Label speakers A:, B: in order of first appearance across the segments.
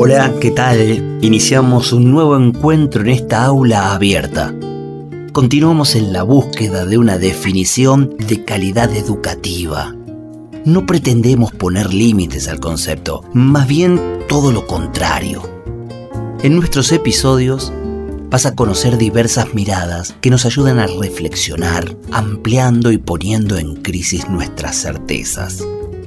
A: Hola, ¿qué tal? Iniciamos un nuevo encuentro en esta aula abierta. Continuamos en la búsqueda de una definición de calidad educativa. No pretendemos poner límites al concepto, más bien todo lo contrario. En nuestros episodios vas a conocer diversas miradas que nos ayudan a reflexionar, ampliando y poniendo en crisis nuestras certezas.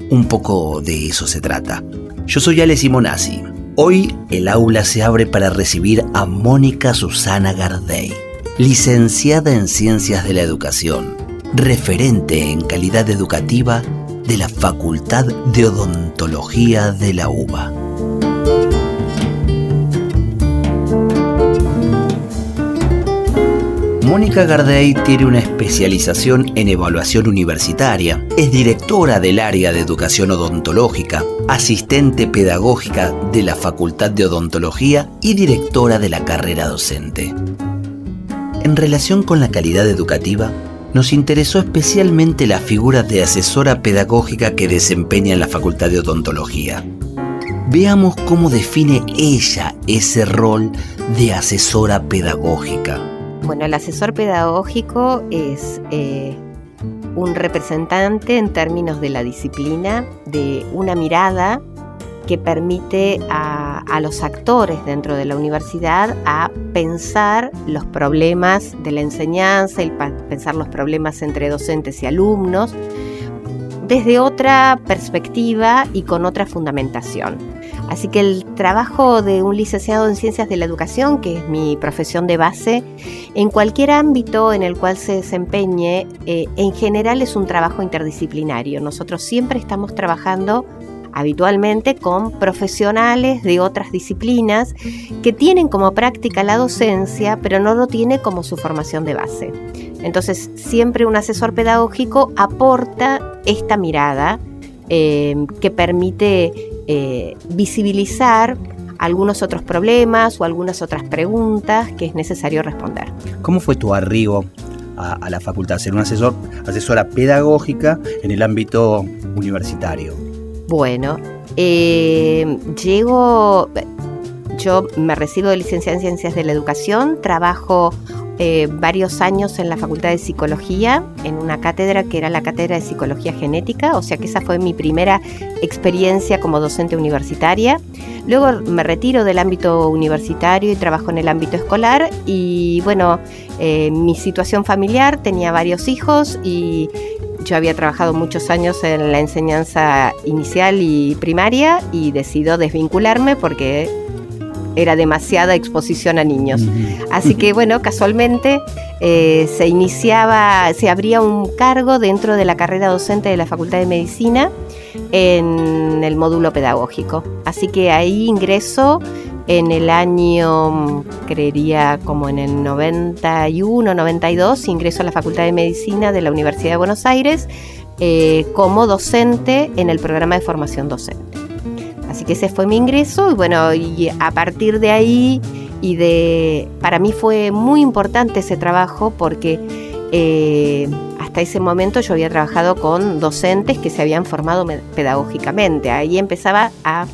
A: Un poco de eso se trata. Yo soy Ale Simonazzi Hoy el aula se abre para recibir a Mónica Susana Gardey, licenciada en Ciencias de la Educación, referente en calidad educativa de la Facultad de Odontología de la UBA. Mónica Gardey tiene una especialización en evaluación universitaria. Es directora del área de educación odontológica, asistente pedagógica de la Facultad de Odontología y directora de la carrera docente. En relación con la calidad educativa, nos interesó especialmente la figura de asesora pedagógica que desempeña en la Facultad de Odontología. Veamos cómo define ella ese rol de asesora pedagógica.
B: Bueno, el asesor pedagógico es eh, un representante en términos de la disciplina, de una mirada que permite a, a, los actores dentro de la universidad a pensar los problemas de la enseñanza y pensar los problemas entre docentes y alumnos desde otra perspectiva y con otra fundamentación. Así que el trabajo de un licenciado en ciencias de la educación, que es mi profesión de base, en cualquier ámbito en el cual se desempeñe, eh, en general es un trabajo interdisciplinario. Nosotros siempre estamos trabajando habitualmente con profesionales de otras disciplinas que tienen como práctica la docencia, pero no lo tiene como su formación de base. Entonces, siempre un asesor pedagógico aporta esta mirada eh, que permite eh, visibilizar algunos otros problemas o algunas otras preguntas que es necesario responder.
A: ¿Cómo fue tu arribo a, la facultad, ser una asesor, asesora pedagógica en el ámbito universitario?
B: Bueno, eh, llego, yo me recibo de licenciada en Ciencias de la Educación, trabajo eh, varios años en la Facultad de Psicología, en una cátedra que era la Cátedra de Psicología Genética, o sea que esa fue mi primera experiencia como docente universitaria. Luego me retiro del ámbito universitario y trabajo en el ámbito escolar y bueno, eh, mi situación familiar, tenía varios hijos y yo había trabajado muchos años en la enseñanza inicial y primaria y decido desvincularme porque era demasiada exposición a niños. Así que bueno, casualmente eh, se iniciaba, se abría un cargo dentro de la carrera docente de la Facultad de Medicina en el módulo pedagógico. Así que ahí ingreso en el año, creería como en el 91, 92, ingreso a la Facultad de Medicina de la Universidad de Buenos Aires eh, como docente en el programa de formación docente. Así que ese fue mi ingreso y bueno, y a partir de ahí y de, para mí fue muy importante ese trabajo porque eh, hasta ese momento yo había trabajado con docentes que se habían formado pedagógicamente. Ahí empezaba a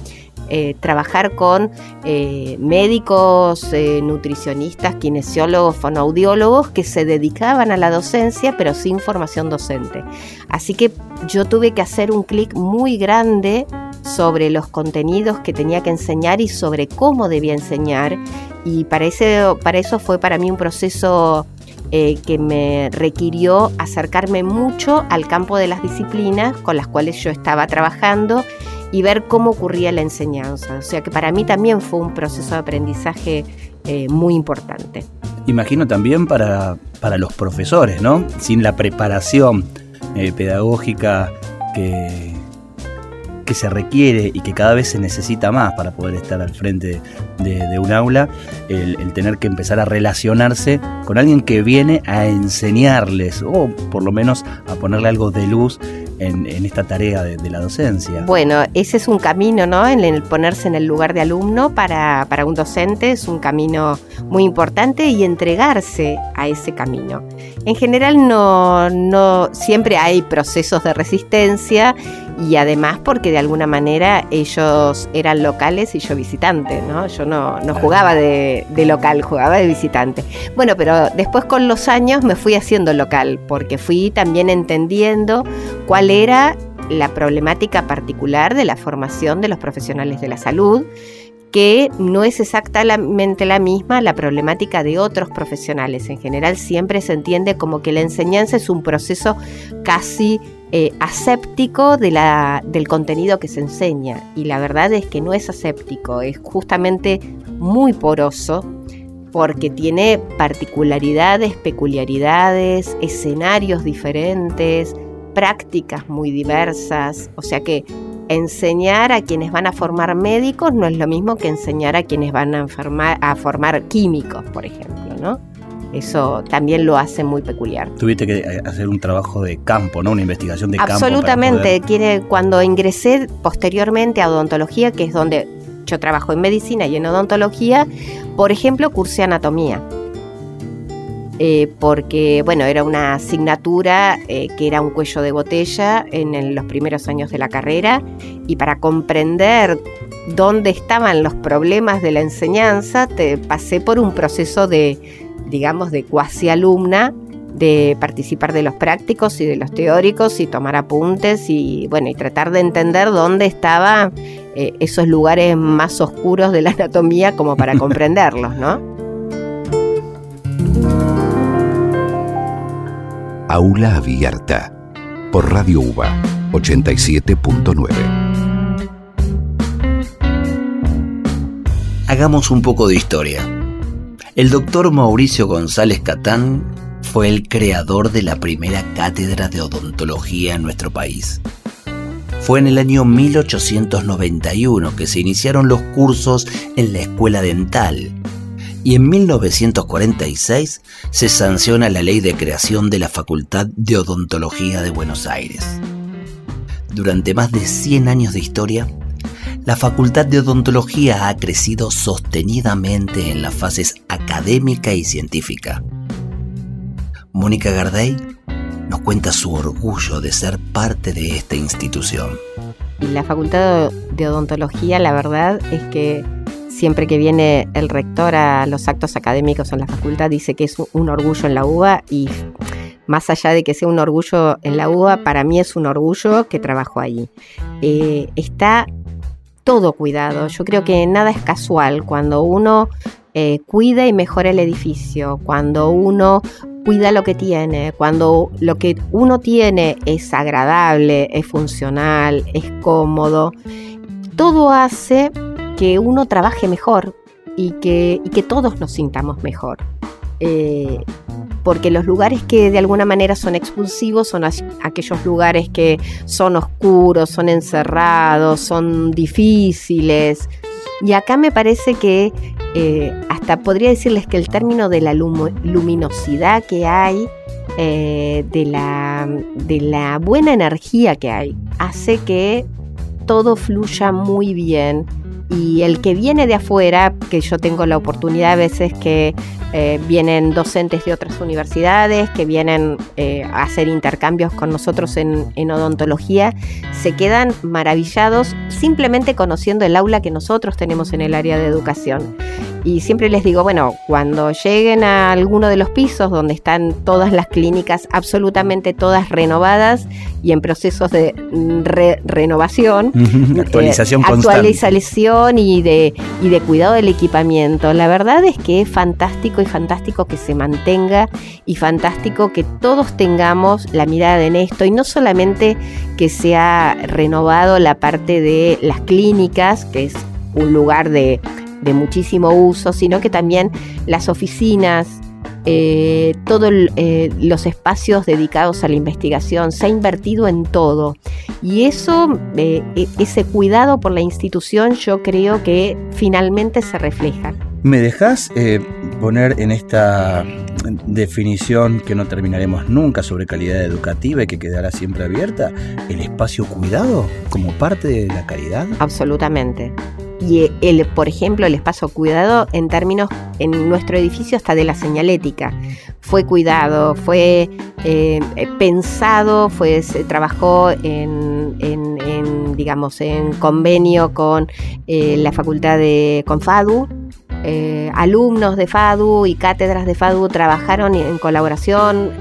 B: eh, trabajar con eh, médicos, nutricionistas, kinesiólogos, fonoaudiólogos que se dedicaban a la docencia pero sin formación docente. Así que yo tuve que hacer un clic muy grande sobre los contenidos que tenía que enseñar y sobre cómo debía enseñar. Y para, para eso fue para mí un proceso eh, que me requirió acercarme mucho al campo de las disciplinas con las cuales yo estaba trabajando y ver cómo ocurría la enseñanza. O sea que para mí también fue un proceso de aprendizaje eh, muy importante.
A: Imagino también para, para los profesores, ¿no? Sin la preparación eh, pedagógica que, que se requiere y que cada vez se necesita más para poder estar al frente de, un aula, el, tener que empezar a relacionarse con alguien que viene a enseñarles o por lo menos a ponerle algo de luz en, esta tarea de, la docencia.
B: Bueno, ese es un camino, ¿no? En el ponerse en el lugar de alumno para, para un docente es un camino muy importante y entregarse a ese camino. En general no, no siempre hay procesos de resistencia y además porque de alguna manera ellos eran locales y yo visitante, ¿no? Yo no, no jugaba de, de, local, jugaba de visitante. Bueno, pero después con los años me fui haciendo local porque fui también entendiendo cuál era la problemática particular de la formación de los profesionales de la salud que no es exactamente la misma la problemática de otros profesionales. En general siempre se entiende como que la enseñanza es un proceso casi eh, aséptico de la, del contenido que se enseña y la verdad es que no es aséptico, es justamente muy poroso porque tiene particularidades, peculiaridades, escenarios diferentes, prácticas muy diversas, o sea que enseñar a quienes van a formar médicos no es lo mismo que enseñar a quienes van a, a formar químicos, por ejemplo, ¿no? Eso también lo hace muy peculiar.
A: Tuviste que eh, hacer un trabajo de campo, ¿no? Una investigación de
B: campo. Absolutamente. Cuando ingresé posteriormente a odontología, que es donde yo trabajo en medicina y en odontología, por ejemplo, cursé anatomía. Eh, porque bueno, era una asignatura eh, que era un cuello de botella en los primeros años de la carrera y para comprender dónde estaban los problemas de la enseñanza, te pasé por un proceso de, digamos, de cuasi alumna de participar de los prácticos y de los teóricos y tomar apuntes y bueno y tratar de entender dónde estaban eh, esos lugares más oscuros de la anatomía como para comprenderlos, ¿no?
C: Aula Abierta por Radio UBA 87.9.
A: Hagamos un poco de historia. El doctor Mauricio González Catán fue el creador de la primera cátedra de odontología en nuestro país. Fue en el año 1891 que se iniciaron los cursos en la escuela dental y en 1946 se sanciona la ley de creación de la Facultad de Odontología de Buenos Aires. Durante más de 100 años de historia, la Facultad de Odontología ha crecido sostenidamente en las fases académica y científica. Mónica Garday nos cuenta su orgullo de ser parte de esta institución.
B: La Facultad de Odontología, la verdad es que siempre que viene el rector a los actos académicos en la facultad dice que es un orgullo en la UBA y más allá de que sea un orgullo en la UBA, para mí es un orgullo que trabajo ahí. Eh, está todo cuidado, yo creo que nada es casual cuando uno eh, cuida y mejora el edificio, cuando uno cuida lo que tiene, cuando lo que uno tiene es agradable, es funcional, es cómodo, todo hace que uno trabaje mejor y que, que todos nos sintamos mejor. Eh, porque los lugares que de alguna manera son expulsivos son aquellos lugares que son oscuros, son encerrados, son difíciles. Y acá me parece que eh, hasta podría decirles que el término de la luminosidad que hay, eh, de, la, de la buena energía que hay, hace que todo fluya muy bien y el que viene de afuera, que yo tengo la oportunidad a veces que eh, vienen docentes de otras universidades, que vienen eh, a hacer intercambios con nosotros en, en, odontología, se quedan maravillados simplemente conociendo el aula que nosotros tenemos en el área de educación. Y siempre les digo, bueno, cuando lleguen a alguno de los pisos donde están todas las clínicas absolutamente todas renovadas y en procesos de renovación,
A: actualización,
B: eh, actualización y de, y de cuidado del equipamiento, la verdad es que es fantástico y fantástico que se mantenga y fantástico que todos tengamos la mirada en esto y no solamente que se ha renovado la parte de las clínicas, que es un lugar de de muchísimo uso, sino que también las oficinas eh, todos eh, los espacios dedicados a la investigación, se ha invertido en todo. Y eso, e, ese cuidado por la institución, yo creo que finalmente se refleja.
D: ¿Me dejas poner en esta definición que no terminaremos nunca sobre calidad educativa y que quedará siempre abierta, el espacio cuidado como parte de la calidad?
B: Absolutamente. Y el, por ejemplo, el espacio cuidado en términos, en nuestro edificio hasta de la señalética. Fue cuidado, fue eh, pensado, fue, trabajó en, digamos, en convenio con eh, la facultad de Confadu, eh, alumnos de FADU y cátedras de FADU trabajaron en colaboración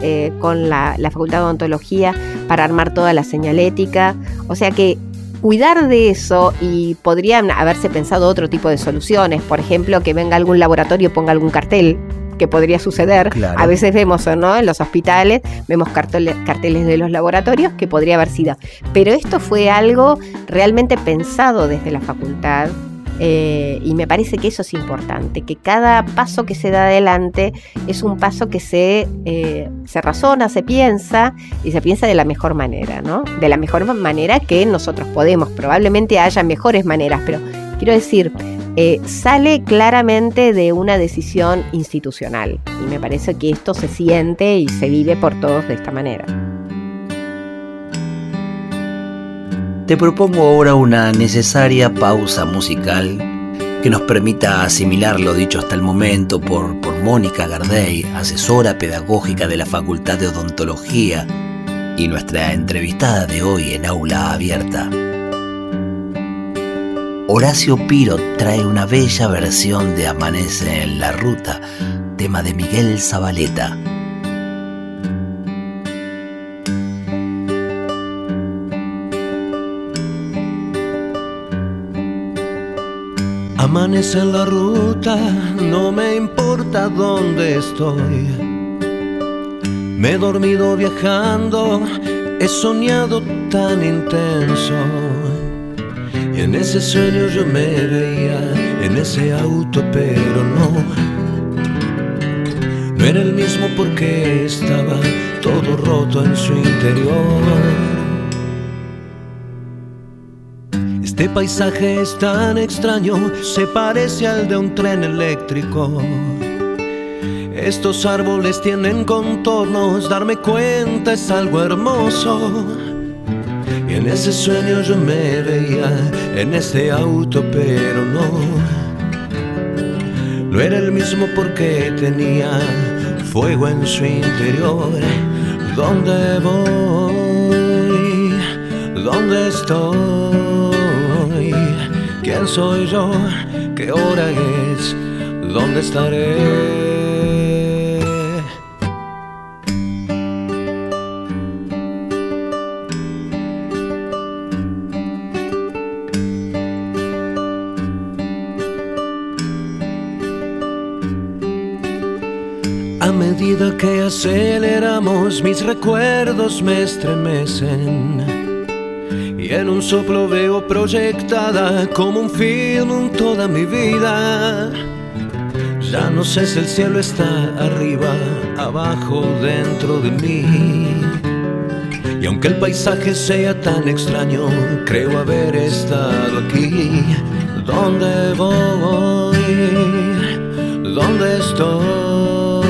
B: con la, Facultad de Odontología para armar toda la señalética. O sea que cuidar de eso y podrían haberse pensado otro tipo de soluciones, por ejemplo, que venga algún laboratorio y ponga algún cartel que podría suceder. A veces vemos, ¿no? En los hospitales vemos carteles, carteles de los laboratorios que podría haber sido. Pero esto fue algo realmente pensado desde la facultad eh, y me parece que eso es importante, que cada paso que se da adelante es un paso que se, eh, se razona, se piensa y se piensa de la mejor manera, ¿no? De la mejor manera que nosotros podemos. Probablemente haya mejores maneras, pero quiero decir, eh, sale claramente de una decisión institucional y me parece que esto se siente y se vive por todos de esta manera.
A: Te propongo ahora una necesaria pausa musical que nos permita asimilar lo dicho hasta el momento por, por Mónica Gardey, asesora pedagógica de la Facultad de Odontología y nuestra entrevistada de hoy en Aula Abierta. Horacio Piro trae una bella versión de Amanece en la Ruta, tema de Miguel Zabaleta.
E: Amanece en la ruta, no me importa dónde estoy. Me he dormido viajando, he soñado tan intenso. Y en ese sueño yo me veía, en ese auto, pero no. No era el mismo porque estaba todo roto en su interior. Este paisaje es tan extraño, se parece al de un tren eléctrico. Estos árboles tienen contornos, darme cuenta es algo hermoso. Y en ese sueño yo me veía, en este auto, pero no. No era el mismo porque tenía fuego en su interior. ¿Dónde voy? ¿Dónde estoy? ¿Quién soy yo? ¿Qué hora es? ¿Dónde estaré? A medida que aceleramos, mis recuerdos me estremecen y en un soplo veo proyectada como un film toda mi vida. Ya no sé si el cielo está arriba, abajo, dentro de mí. Y aunque el paisaje sea tan extraño, creo haber estado aquí. ¿Dónde voy? ¿Dónde estoy?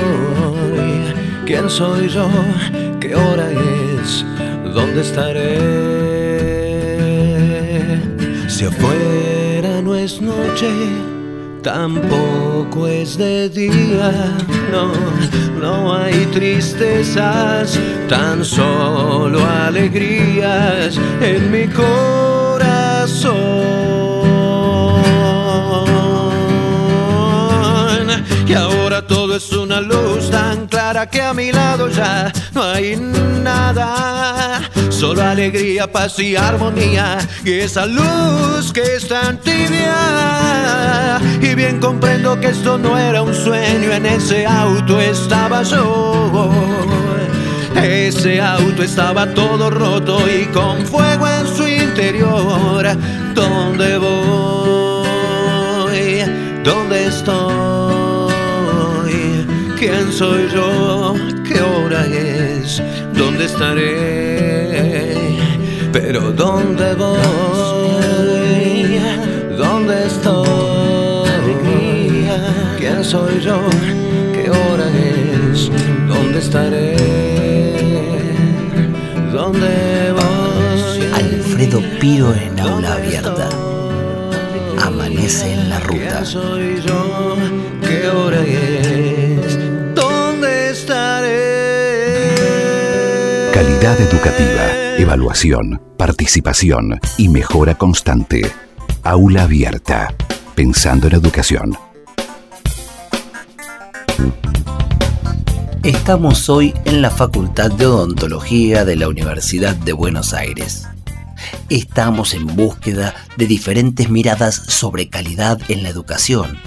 E: ¿Quién soy yo? ¿Qué hora es? ¿Dónde estaré? Si afuera no es noche, tampoco es de día. No, no hay tristezas, tan solo alegrías en mi corazón. Y ahora todo es una luz tan clara que a mi lado ya no hay nada. Solo alegría, paz y armonía. Y esa luz que es tan tibia. Y bien comprendo que esto no era un sueño. En ese auto estaba yo. Ese auto estaba todo roto y con fuego en su interior. ¿Dónde voy? ¿Dónde estoy? ¿Quién soy yo? ¿Qué hora es? ¿Dónde estaré? Pero ¿dónde voy? ¿Dónde estoy? ¿Quién soy yo? ¿Qué hora es? ¿Dónde estaré? ¿Dónde voy?
A: Alfredo Piro en aula abierta. Amanece en la ruta.
E: ¿Quién soy yo? ¿Qué hora es?
C: Calidad educativa, evaluación, participación y mejora constante. Aula abierta. Pensando en educación.
A: Estamos hoy en la Facultad de Odontología de la Universidad de Buenos Aires. Estamos en búsqueda de diferentes miradas sobre calidad en la educación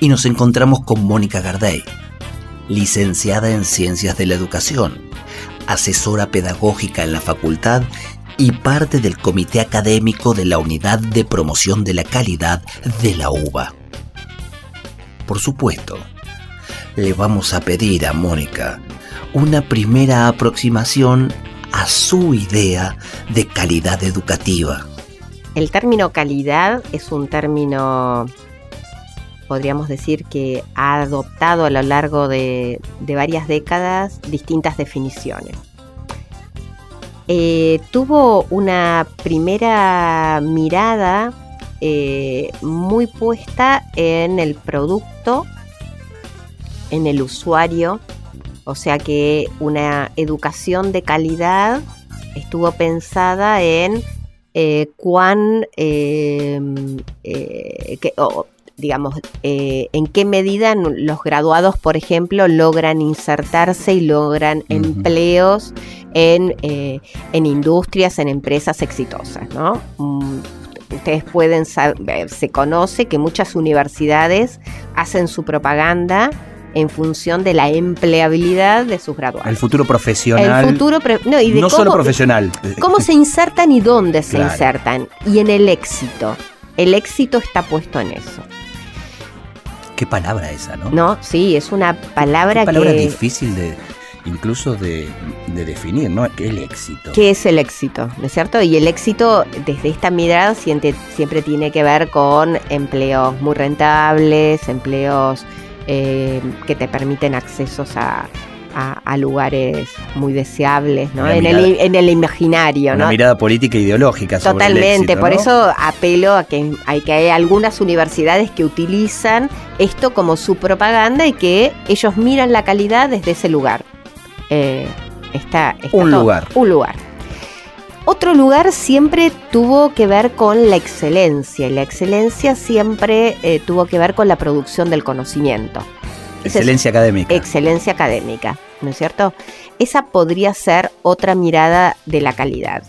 A: y nos encontramos con Mónica Gardey, licenciada en Ciencias de la Educación, asesora pedagógica en la facultad y parte del comité académico de la Unidad de Promoción de la Calidad de la UBA. Por supuesto, le vamos a pedir a Mónica una primera aproximación a su idea de calidad educativa.
B: El término calidad es un término, podríamos decir, que ha adoptado a lo largo de, varias décadas distintas definiciones. Eh, tuvo una primera mirada eh, muy puesta en el producto, en el usuario, o sea que una educación de calidad estuvo pensada en eh, cuán, digamos, eh, en qué medida los graduados, por ejemplo, logran insertarse y logran empleos en, eh, en industrias, en empresas exitosas, ¿no? Mm, Ustedes pueden saber, se conoce que muchas universidades hacen su propaganda en función de la empleabilidad de sus graduados.
D: El futuro profesional.
B: El futuro, no, y de
D: no
B: cómo,
D: solo profesional.
B: cómo se insertan y dónde se
D: Claro.
B: insertan. Y en el éxito. El éxito está puesto en eso.
D: Qué palabra esa, ¿no?
B: ¿No? Sí, es una palabra,
D: palabra
B: que.
D: difícil de incluso de, de definir, ¿no? El éxito.
B: ¿Qué es el éxito? ¿No es cierto? Y el éxito, desde esta mirada, siempre, siempre tiene que ver con empleos muy rentables, empleos eh, que te permiten accesos a lugares muy deseables, ¿no? En el, en el imaginario,
D: Una
B: ¿no?
D: mirada política e ideológica sobre el
B: Totalmente,
D: éxito,
B: por
D: ¿no?
B: eso apelo a que hay, que hay algunas universidades que utilizan esto como su propaganda y que ellos miran la calidad desde ese lugar. Eh, está, está
D: Un
B: todo-
D: lugar.
B: Un lugar. Otro lugar siempre tuvo que ver con la excelencia y la excelencia siempre eh, tuvo que ver con la producción del conocimiento. Es-
D: Excelencia académica.
B: excelencia académica, ¿no es cierto? Esa podría ser otra mirada de la calidad.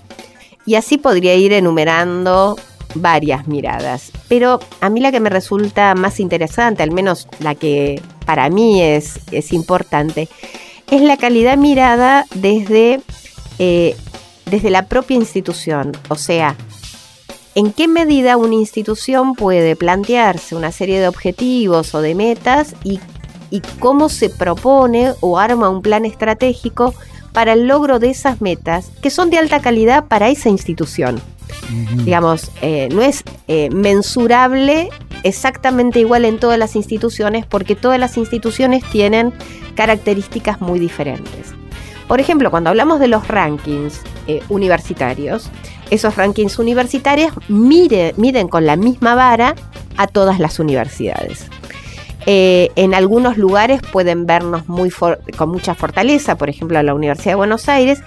B: Y así podría ir enumerando varias miradas. Pero a mí la que me resulta más interesante, al menos la que para mí es, es importante, es la calidad mirada desde, eh, desde la propia institución. O sea, ¿En qué medida una institución puede plantearse una serie de objetivos o de metas y, y cómo se propone o arma un plan estratégico para el logro de esas metas que son de alta calidad para esa institución? Digamos, eh, no es eh, mensurable exactamente igual en todas las instituciones porque todas las instituciones tienen características muy diferentes. Por ejemplo, cuando hablamos de los rankings eh, universitarios, esos rankings universitarios mide- miden con la misma vara a todas las universidades. Eh, en algunos lugares pueden vernos muy con mucha fortaleza, por ejemplo, la Universidad de Buenos Aires,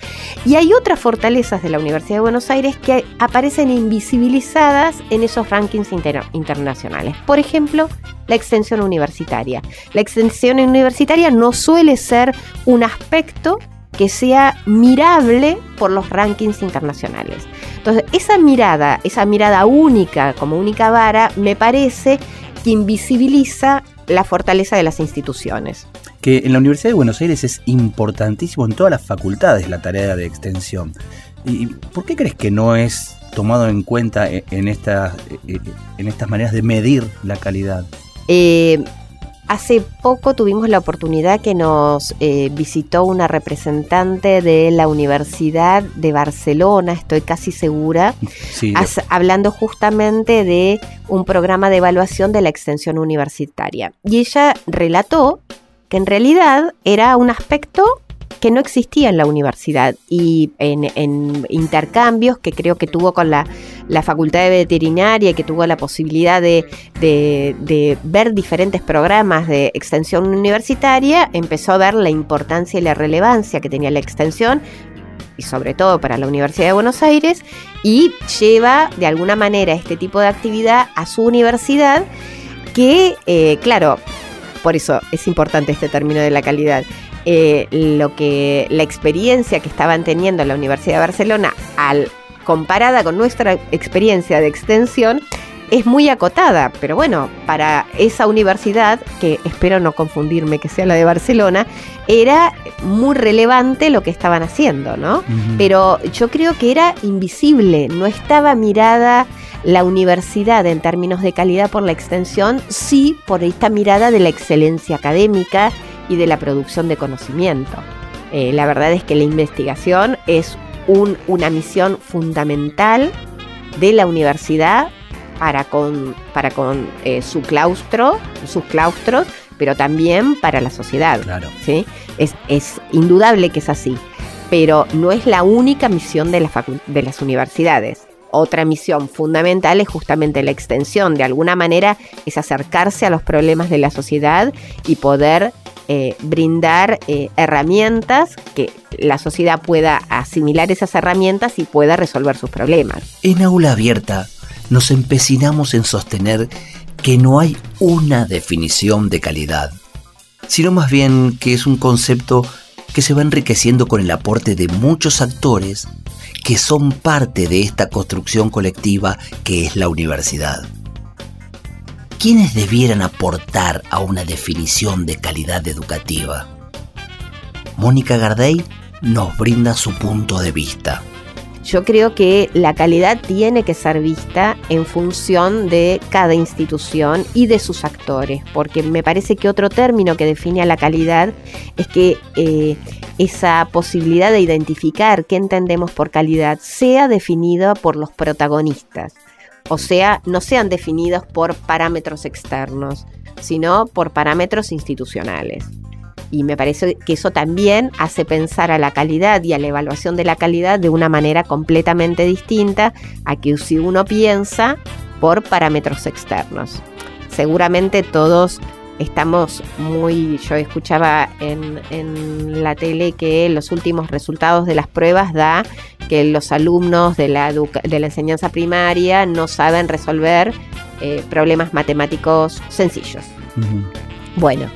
B: y hay otras fortalezas de la Universidad de Buenos Aires que aparecen invisibilizadas en esos rankings inter- internacionales. Por ejemplo, la extensión universitaria. La extensión universitaria no suele ser un aspecto que sea mirable por los rankings internacionales. Entonces, esa mirada, esa mirada única, como única vara, me parece que invisibiliza la fortaleza de las instituciones.
D: Que en la Universidad de Buenos Aires es importantísimo en todas las facultades la tarea de extensión. ¿Y por qué crees que no es tomado en cuenta e- en estas, e- e- en estas maneras de medir la calidad?
B: Eh, hace poco tuvimos la oportunidad que nos eh, visitó una representante de la Universidad de Barcelona, estoy casi segura, hablando justamente de un programa de evaluación de la extensión universitaria. Y ella relató que en realidad era un aspecto que no existía en la universidad y en, intercambios que creo que tuvo con la, Facultad de Veterinaria, que tuvo la posibilidad de, ver diferentes programas de extensión universitaria, empezó a ver la importancia y la relevancia que tenía la extensión y sobre todo para la Universidad de Buenos Aires y lleva de alguna manera este tipo de actividad a su universidad que, eh, claro, por eso es importante este término de la calidad. Eh, lo que la experiencia que estaban teniendo en la Universidad de Barcelona al comparada con nuestra experiencia de extensión es muy acotada, pero bueno, para esa universidad, que espero no confundirme que sea la de Barcelona, era muy relevante lo que estaban haciendo, ¿no? Pero yo creo que era invisible, no estaba mirada la universidad en términos de calidad por la extensión, sí por esta mirada de la excelencia académica y de la producción de conocimiento. Eh, la verdad es que la investigación es una misión fundamental de la universidad para con, para con eh, su claustro, sus claustros, pero también para la sociedad.
D: Claro.
B: ¿sí? Es, es, indudable que es así, pero no es la única misión de, la de las universidades. Otra misión fundamental es justamente la extensión. De alguna manera es acercarse a los problemas de la sociedad y poder eh, brindar eh, herramientas que la sociedad pueda asimilar esas herramientas y pueda resolver sus problemas.
A: En aula abierta nos empecinamos en sostener que no hay una definición de calidad, sino más bien que es un concepto que se va enriqueciendo con el aporte de muchos actores que son parte de esta construcción colectiva que es la universidad. ¿Quiénes debieran aportar a una definición de calidad educativa? Mónica Gardey nos brinda su punto de vista.
B: Yo creo que la calidad tiene que ser vista en función de cada institución y de sus actores, porque me parece que otro término que define a la calidad es que eh, esa posibilidad de identificar qué entendemos por calidad sea definida por los protagonistas o sea, no sean definidos por parámetros externos, sino por parámetros institucionales. Y me parece que eso también hace pensar a la calidad y a la evaluación de la calidad de una manera completamente distinta a que si uno piensa por parámetros externos. Seguramente todos estamos muy, yo escuchaba en, la tele que los últimos resultados de las pruebas da que los alumnos de la, de la enseñanza primaria no saben resolver eh, problemas matemáticos sencillos. Bueno,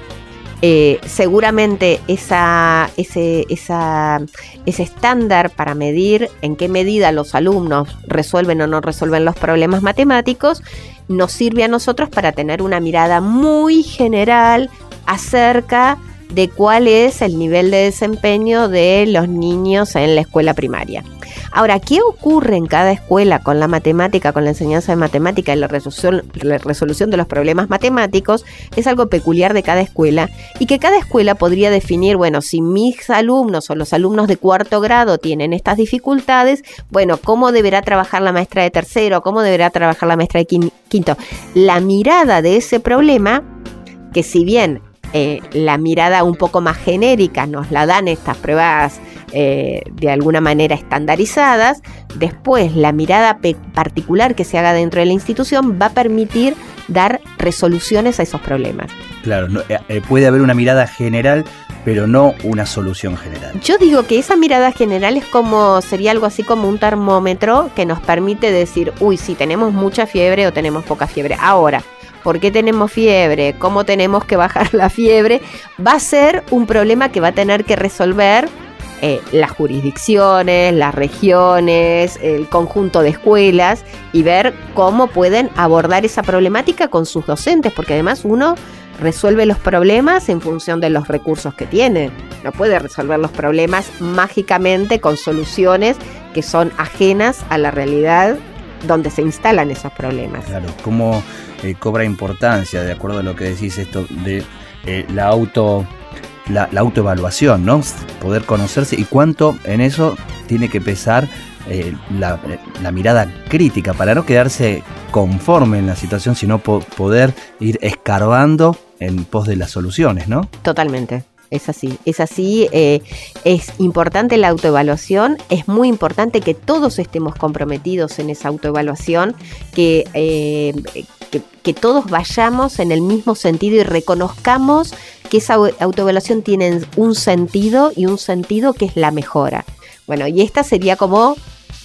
B: eh, seguramente esa, ese, esa, ese estándar para medir en qué medida los alumnos resuelven o no resuelven los problemas matemáticos nos sirve a nosotros para tener una mirada muy general acerca de cuál es el nivel de desempeño de los niños en la escuela primaria. Ahora, ¿qué ocurre en cada escuela con la matemática, con la enseñanza de matemática y la resolución, la resolución de los problemas matemáticos? Es algo peculiar de cada escuela y que cada escuela podría definir, bueno, si mis alumnos o los alumnos de cuarto grado tienen estas dificultades, bueno, ¿cómo deberá trabajar la maestra de tercero? ¿Cómo deberá trabajar la maestra de quinto? La mirada de ese problema que si bien eh, la mirada un poco más genérica nos la dan estas pruebas eh, de alguna manera estandarizadas, después la mirada particular que se haga dentro de la institución va a permitir dar resoluciones a esos problemas.
D: Claro, eh, puede haber una mirada general, pero no una solución general.
B: Yo digo que esa mirada general es como, sería algo así como un termómetro que nos permite decir, uy, si tenemos mucha fiebre o tenemos poca fiebre. Ahora, por qué tenemos fiebre, cómo tenemos que bajar la fiebre, va a ser un problema que va a tener que resolver eh, las jurisdicciones, las regiones, el conjunto de escuelas y ver cómo pueden abordar esa problemática con sus docentes, porque además uno resuelve los problemas en función de los recursos que tiene. No puede resolver los problemas mágicamente con soluciones que son ajenas a la realidad donde se instalan esos problemas.
D: Claro, como eh, cobra importancia, de acuerdo a lo que decís, esto de eh, la auto la, autoevaluación, ¿no? Poder conocerse y cuánto en eso tiene que pesar eh, la, mirada crítica para no quedarse conforme en la situación, sino poder ir escarbando en pos de las soluciones, ¿no?
B: Totalmente. Es así, es así, eh, es importante la autoevaluación, es muy importante que todos estemos comprometidos en esa autoevaluación, que, eh, que, todos vayamos en el mismo sentido y reconozcamos que esa autoevaluación tiene un sentido y un sentido que es la mejora. Bueno, y esta sería como,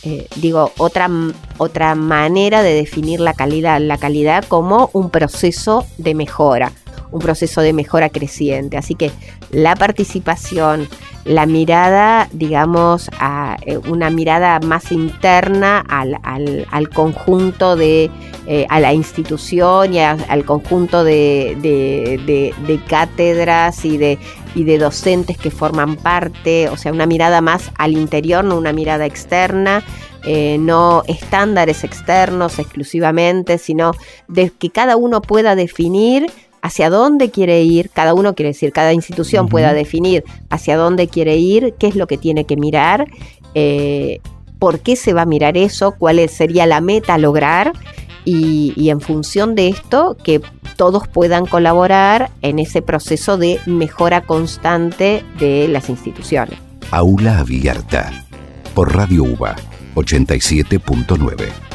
B: eh, digo, otra, otra manera de definir la calidad, la calidad como un proceso de mejora un proceso de mejora creciente. Así que la participación, la mirada, digamos, a eh, una mirada más interna al, conjunto de, eh, a la institución y al conjunto de, cátedras y de, y de docentes que forman parte, o sea, una mirada más al interior, no una mirada externa. Eh, no estándares externos exclusivamente, sino de que cada uno pueda definir hacia dónde quiere ir, cada uno quiere decir, cada institución pueda definir hacia dónde quiere ir, qué es lo que tiene que mirar, eh, por qué se va a mirar eso, cuál sería la meta a lograr y, y, en función de esto que todos puedan colaborar en ese proceso de mejora constante de las instituciones.
C: Aula Abierta por Radio UBA 87.9.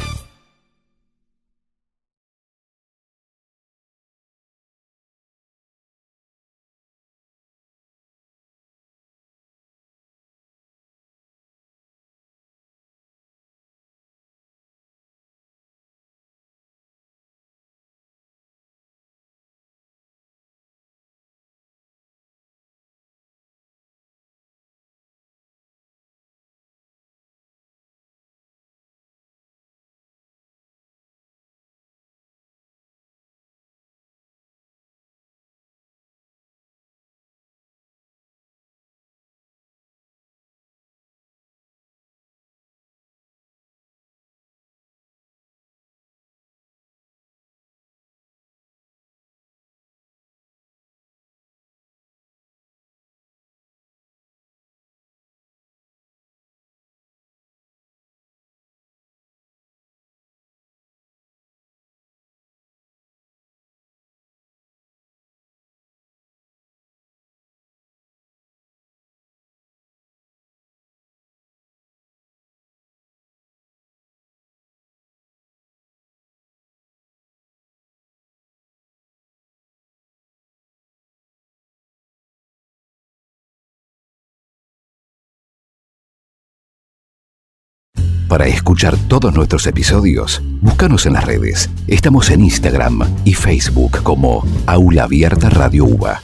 C: Para escuchar todos nuestros episodios, búscanos en las redes. Estamos en Instagram y Facebook como Aula Abierta Radio UBA.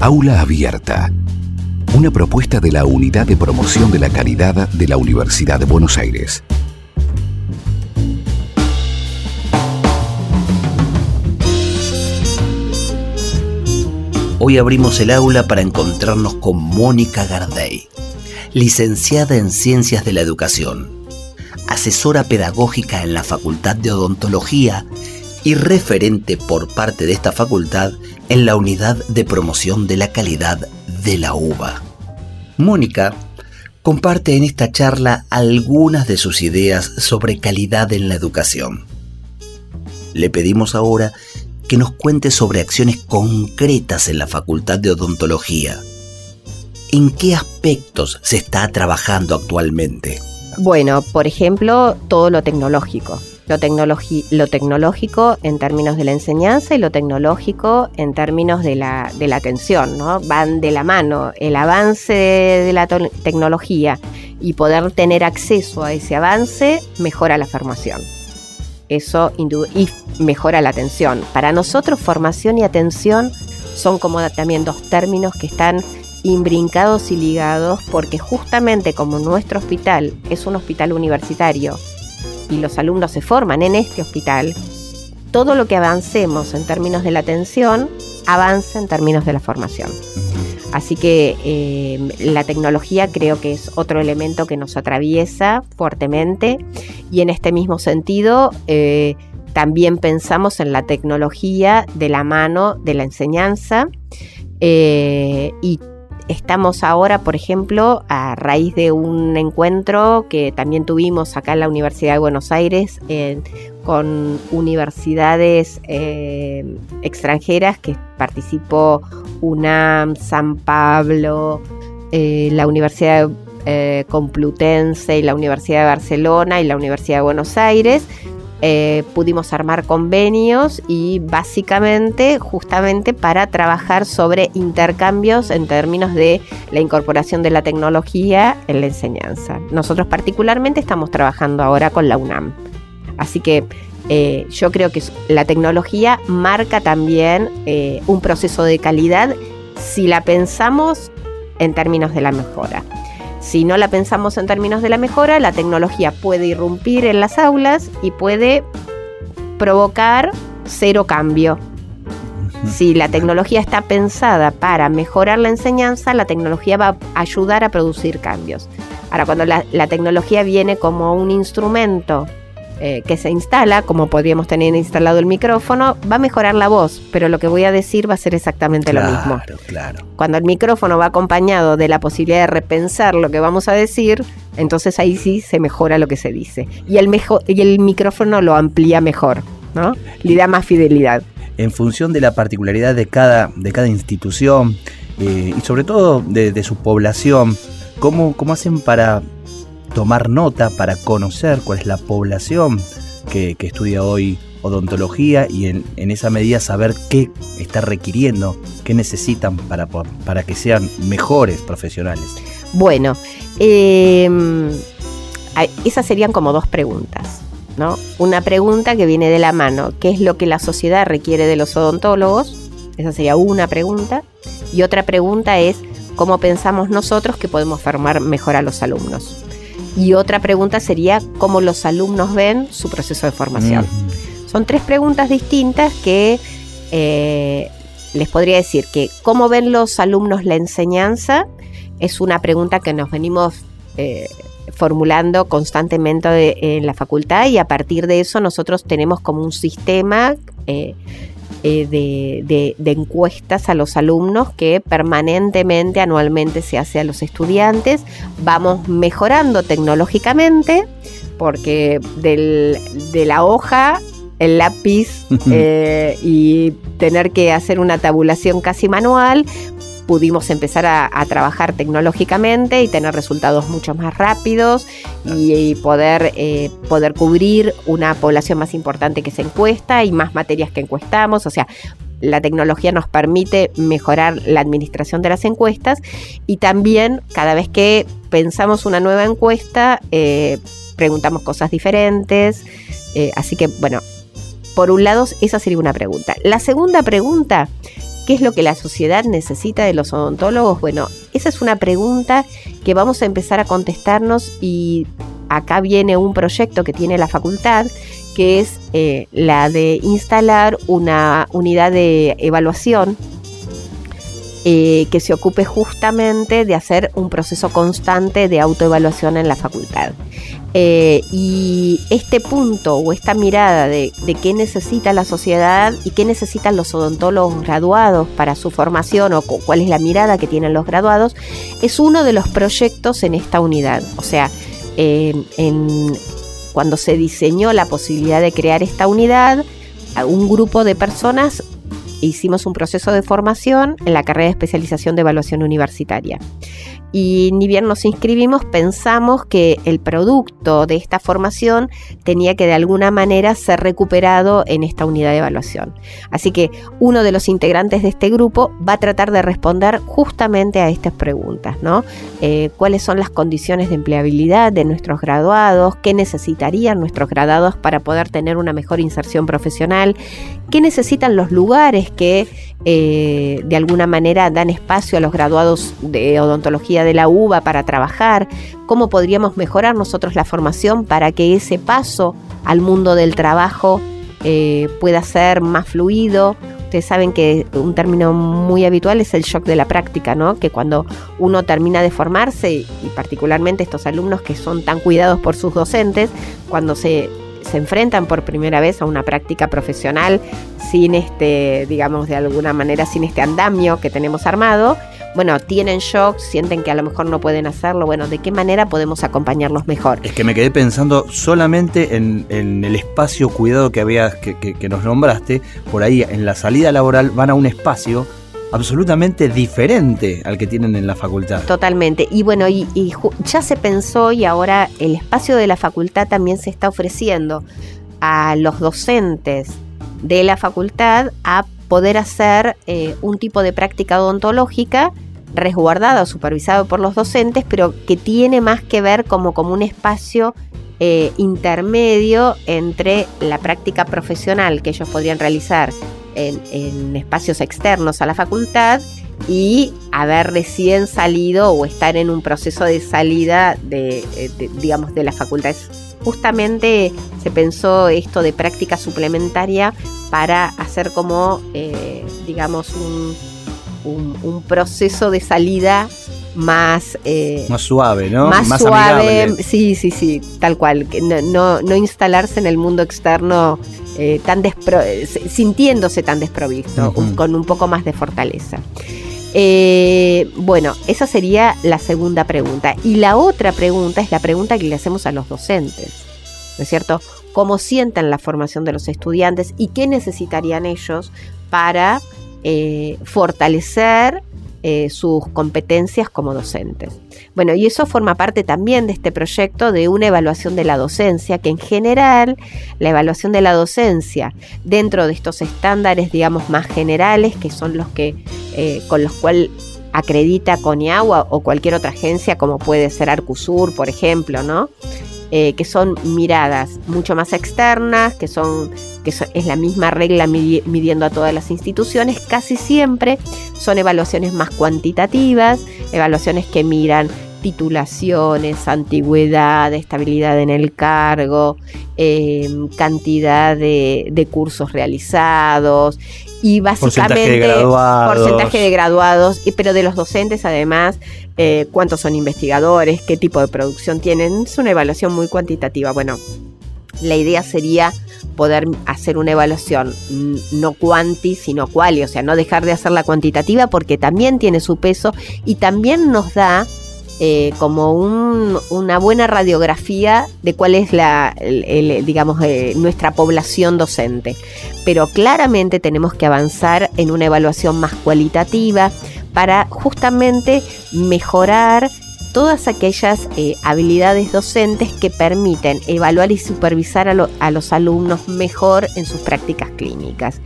C: Aula Abierta. Una propuesta de la Unidad de Promoción de la Calidad de la Universidad de Buenos Aires.
A: Hoy abrimos el aula para encontrarnos con Mónica Gardey, licenciada en Ciencias de la Educación asesora pedagógica en la Facultad de Odontología y referente por parte de esta facultad en la Unidad de Promoción de la Calidad de la UBA. Mónica comparte en esta charla algunas de sus ideas sobre calidad en la educación. Le pedimos ahora que nos cuente sobre acciones concretas en la Facultad de Odontología. ¿En qué aspectos se está trabajando actualmente?
B: Bueno, por ejemplo, todo lo tecnológico. Lo, lo, tecnológico en términos de la enseñanza y lo tecnológico en términos de la, de la atención, ¿no? Van de la mano. El avance de, la tecnología y poder tener acceso a ese avance mejora la formación. Eso y mejora la atención. Para nosotros formación y atención son como también dos términos que están imbrincados y ligados porque justamente como nuestro hospital es un hospital universitario y los alumnos se forman en este hospital, todo lo que avancemos en términos de la atención avanza en términos de la formación. Así que eh, la tecnología creo que es otro elemento que nos atraviesa fuertemente y en este mismo sentido eh, también pensamos en la tecnología de la mano de la enseñanza eh, y estamos ahora, por ejemplo, a raíz de un encuentro que también tuvimos acá en la Universidad de Buenos Aires con universidades eh, extranjeras que participó UNAM, San Pablo, eh, la Universidad Complutense y la Universidad de Barcelona y la Universidad de Buenos Aires eh, pudimos armar convenios y básicamente justamente para trabajar sobre intercambios en términos de la incorporación de la tecnología en la enseñanza. Nosotros particularmente estamos trabajando ahora con la UNAM. Así que eh, yo creo que la tecnología marca también eh, un proceso de calidad si la pensamos en términos de la mejora. Si no la pensamos en términos de la mejora, la tecnología puede irrumpir en las aulas y puede provocar cero cambio. Si la tecnología está pensada para mejorar la enseñanza, la tecnología va a ayudar a producir cambios. Ahora, cuando la, la tecnología viene como un instrumento eh, que se instala, como podríamos tener instalado el micrófono, va a mejorar la voz, pero lo que voy a decir va a ser exactamente lo mismo.
D: Claro.
B: Cuando el micrófono va acompañado de la posibilidad de repensar lo que vamos a decir, entonces ahí sí se mejora lo que se dice. Y el, y el micrófono lo amplía mejor, ¿no? Le da más fidelidad.
D: En función de la particularidad de cada, de cada institución eh, y sobre todo de, su población, ¿cómo, ¿cómo hacen para tomar nota para conocer cuál es la población que, estudia hoy odontología y en, esa medida saber qué está requiriendo, qué necesitan para, para que sean mejores profesionales.
B: Bueno, em, esas serían como dos preguntas. ¿no? Una pregunta que viene de la mano, ¿qué es lo que la sociedad requiere de los odontólogos? Esa sería una pregunta. Y otra pregunta es, ¿cómo pensamos nosotros que podemos formar mejor a los alumnos? Y otra pregunta sería cómo los alumnos ven su proceso de formación. Son tres preguntas distintas que eh, les podría decir que cómo ven los alumnos la enseñanza es una pregunta que nos venimos eh, formulando constantemente en la facultad y a partir de eso nosotros tenemos como un sistema eh, eh, de, encuestas a los alumnos que permanentemente, anualmente se hace a los estudiantes. Vamos mejorando tecnológicamente porque de la hoja el lápiz eh, y tener que hacer una tabulación casi manual, pudimos empezar a, trabajar tecnológicamente y tener resultados mucho más rápidos y, poder, eh, poder cubrir una población más importante que se encuesta y más materias que encuestamos. O sea, la tecnología nos permite mejorar la administración de las encuestas y también cada vez que pensamos una nueva encuesta, eh, preguntamos cosas diferentes. Eh, así que, bueno, por un lado, esa sería una pregunta. La segunda pregunta ¿Qué es lo que la sociedad necesita de los odontólogos? Bueno, esa es una pregunta que vamos a empezar a contestarnos y acá viene un proyecto que tiene la facultad que es eh, la de instalar una unidad de evaluación eh, que se ocupe justamente de hacer un proceso constante de autoevaluación en la facultad. Eh, y este punto o esta mirada de, qué necesita la sociedad y qué necesitan los odontólogos graduados para su formación o cuál es la mirada que tienen los graduados, es uno de los proyectos en esta unidad. O sea, cuando se diseñó la posibilidad de crear esta unidad, un grupo de personas hicimos un proceso de formación en la carrera de especialización de evaluación universitaria y ni bien nos inscribimos pensamos que el producto de esta formación tenía que de alguna manera ser recuperado en esta unidad de evaluación. Así que uno de los integrantes de este grupo va a tratar de responder justamente a estas preguntas, ¿no? Eh, ¿Cuáles son las condiciones de empleabilidad de nuestros graduados? ¿Qué necesitarían nuestros graduados para poder tener una mejor inserción profesional? ¿Qué necesitan los lugares que eh, de alguna manera dan espacio a los graduados de odontología de la UBA para trabajar, cómo podríamos mejorar nosotros la formación para que ese paso al mundo del trabajo eh, pueda ser más fluido. Ustedes saben que un término muy habitual es el shock de la práctica, ¿no? Que cuando uno termina de formarse, y particularmente estos alumnos que son tan cuidados por sus docentes, cuando se se enfrentan por primera vez a una práctica profesional sin este, digamos, de alguna manera, sin este andamio que tenemos armado, bueno, tienen shock, sienten que a lo mejor no pueden hacerlo, bueno, ¿de qué manera podemos acompañarlos mejor?
D: Es que me quedé pensando solamente en, el espacio cuidado que había, que, que nos nombraste, por ahí en la salida laboral van a un espacio absolutamente diferente al que tienen en la facultad.
B: Totalmente. Y bueno, y, ya se pensó y ahora el espacio de la facultad también se está ofreciendo a los docentes de la facultad a poder hacer eh, un tipo de práctica odontológica resguardada o supervisado por los docentes, pero que tiene más que ver como, como un espacio eh, intermedio entre la práctica profesional que ellos podrían realizar en, espacios externos a la facultad y haber recién salido o estar en un proceso de salida de, eh, digamos, de la facultad. Justamente se pensó esto de práctica suplementaria para hacer como, eh, digamos, un, proceso de salida más
D: eh, más suave, ¿no?
B: Más, suave, sí, sí, sí, tal cual. No, no, instalarse en el mundo externo eh, tan sintiéndose tan desprovisto, con un poco más de fortaleza. Eh, bueno, esa sería la segunda pregunta. Y la otra pregunta es la pregunta que le hacemos a los docentes, ¿no es cierto? ¿Cómo sientan la formación de los estudiantes y qué necesitarían ellos para fortalecer eh, sus competencias como docentes. Bueno, y eso forma parte también de este proyecto de una evaluación de la docencia, que en general la evaluación de la docencia dentro de estos estándares, digamos, más generales, que son los que eh, con los cuales acredita CONIAGUA o cualquier otra agencia, como puede ser Arcusur, por ejemplo, ¿no? Eh, que son miradas mucho más externas, que son que es la misma regla midiendo a todas las instituciones, casi siempre son evaluaciones más cuantitativas, evaluaciones que miran titulaciones, antigüedad, estabilidad en el cargo, em, cantidad de, cursos realizados y básicamente porcentaje de graduados, pero de los docentes además, eh, cuántos son investigadores, qué tipo de producción tienen, es una evaluación muy cuantitativa. Bueno, la idea sería poder hacer una evaluación no cuanti, sino quali, o sea, no dejar de hacer la cuantitativa porque también tiene su peso y también nos da eh, como una buena radiografía de cuál es la, digamos, eh, nuestra población docente. Pero claramente tenemos que avanzar en una evaluación más cualitativa para justamente mejorar todas aquellas eh, habilidades docentes que permiten evaluar y supervisar a, los alumnos mejor en sus prácticas clínicas